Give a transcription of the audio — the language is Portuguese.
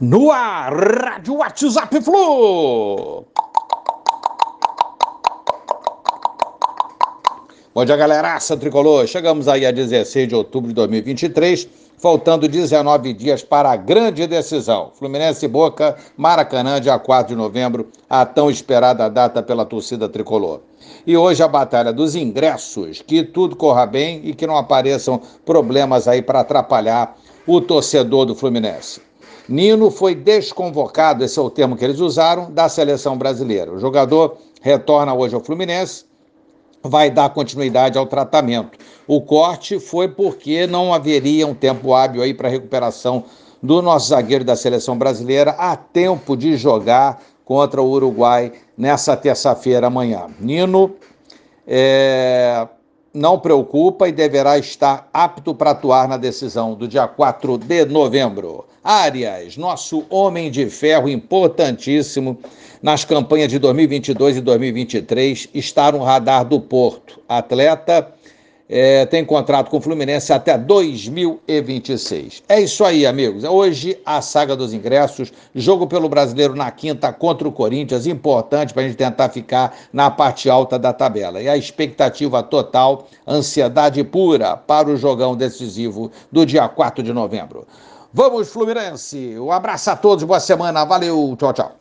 No ar, Rádio WhatsApp Flu. Bom dia, galeraça tricolor. Chegamos aí a 16 de outubro de 2023, faltando 19 dias para a grande decisão. Fluminense e Boca, Maracanã, dia 4 de novembro, a tão esperada data pela torcida tricolor. E hoje a batalha dos ingressos, que tudo corra bem e que não apareçam problemas aí para atrapalhar o torcedor do Fluminense. Nino foi desconvocado, esse é o termo que eles usaram, da seleção brasileira. O jogador retorna hoje ao Fluminense vai dar continuidade ao tratamento. O corte foi porque não haveria um tempo hábil aí para recuperação do nosso zagueiro da seleção brasileira a tempo de jogar contra o Uruguai nessa terça-feira amanhã. Nino é, não preocupa e deverá estar apto para atuar na decisão do dia 4 de novembro. Arias, nosso homem de ferro importantíssimo nas campanhas de 2022 e 2023, está no radar do Porto. Atleta é, tem contrato com o Fluminense até 2026. É isso aí, amigos. Hoje, a saga dos ingressos, jogo pelo brasileiro na quinta contra o Corinthians, importante para a gente tentar ficar na parte alta da tabela. E a expectativa total, ansiedade pura para o jogão decisivo do dia 4 de novembro. Vamos, Fluminense! Um abraço a todos, boa semana, valeu, tchau, tchau.